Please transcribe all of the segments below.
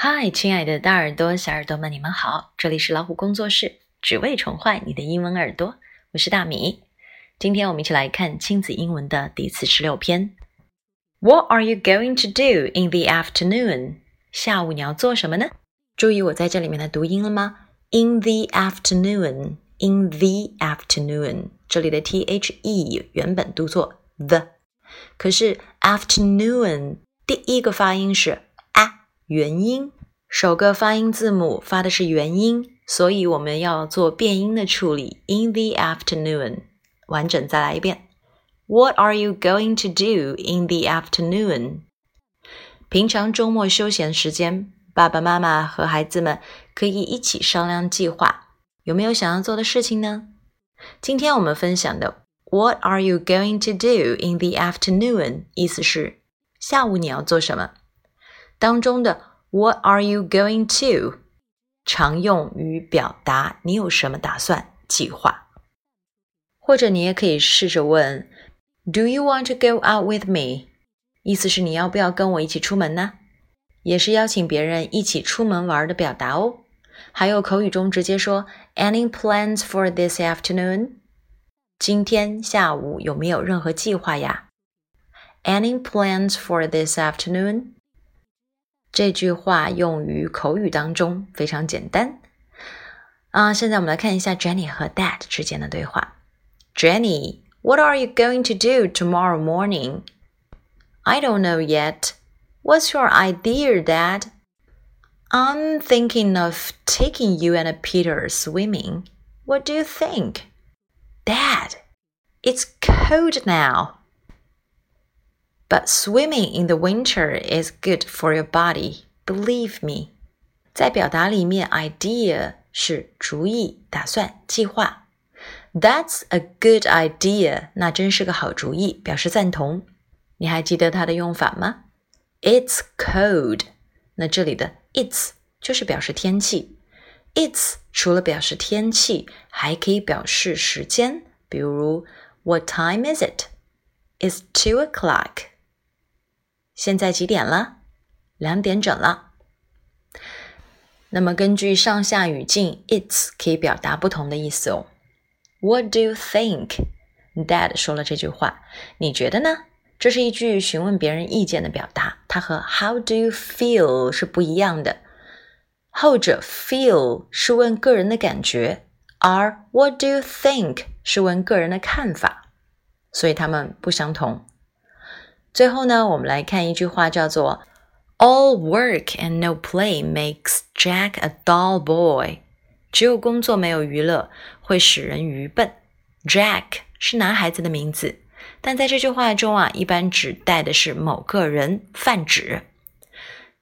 嗨，亲爱的大耳朵、小耳朵们，你们好！这里是老虎工作室，只为宠坏你的英文耳朵。我是大米。今天我们一起来看亲子英文的第四十六篇。What are you going to do in the afternoon？下午你要做什么呢？注意我在这里面的读音了吗？In the afternoon，in the afternoon，这里的 t h e 原本读作 the，可是 afternoon 第一个发音是。元音首个发音字母发的是元音，所以我们要做变音的处理。In the afternoon，完整再来一遍。What are you going to do in the afternoon？平常周末休闲时间，爸爸妈妈和孩子们可以一起商量计划。有没有想要做的事情呢？今天我们分享的 What are you going to do in the afternoon？意思是下午你要做什么？当中的 What are you going to？常用于表达你有什么打算、计划。或者你也可以试着问 Do you want to go out with me？意思是你要不要跟我一起出门呢？也是邀请别人一起出门玩的表达哦。还有口语中直接说 Any plans for this afternoon？今天下午有没有任何计划呀？Any plans for this afternoon？ 这句话用于口语当中非常简单啊。现在我们来看一下 Jenny 和 Dad 之间的对话。Jenny, what are you going to do tomorrow morning? I don't know yet. What's your idea, Dad? I'm thinking of taking you and Peter swimming. What do you think? Dad, it's cold now. But swimming in the winter is good for your body, believe me。在表达里面，idea 是主意、打算、计划。That's a good idea，那真是个好主意，表示赞同。你还记得它的用法吗？It's cold，那这里的 it's 就是表示天气。It's 除了表示天气，还可以表示时间，比如 What time is it? It's two o'clock. 现在几点了？两点整了。那么根据上下语境，it's 可以表达不同的意思哦。What do you think? Dad 说了这句话，你觉得呢？这是一句询问别人意见的表达，它和 How do you feel 是不一样的。后者 feel 是问个人的感觉，而 What do you think 是问个人的看法，所以它们不相同。最后呢，我们来看一句话，叫做 “All work and no play makes Jack a dull boy。”只有工作没有娱乐，会使人愚笨。Jack 是男孩子的名字，但在这句话中啊，一般指代的是某个人，泛指。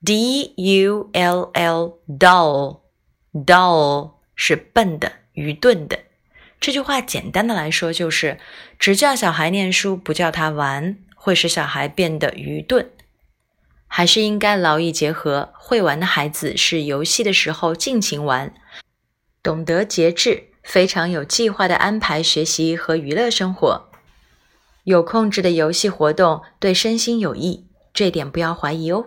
D-U-L-L，dull，dull 是笨的、愚钝的。这句话简单的来说，就是只叫小孩念书，不叫他玩。会使小孩变得愚钝，还是应该劳逸结合。会玩的孩子是游戏的时候尽情玩，懂得节制，非常有计划的安排学习和娱乐生活。有控制的游戏活动对身心有益，这点不要怀疑哦。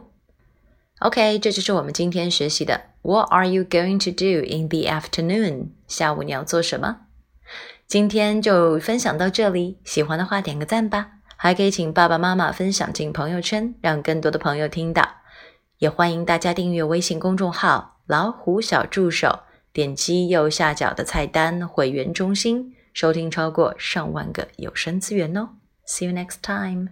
OK，这就是我们今天学习的。What are you going to do in the afternoon？下午你要做什么？今天就分享到这里，喜欢的话点个赞吧。还可以请爸爸妈妈分享进朋友圈，让更多的朋友听到。也欢迎大家订阅微信公众号“老虎小助手”，点击右下角的菜单“会员中心”，收听超过上万个有声资源哦。See you next time.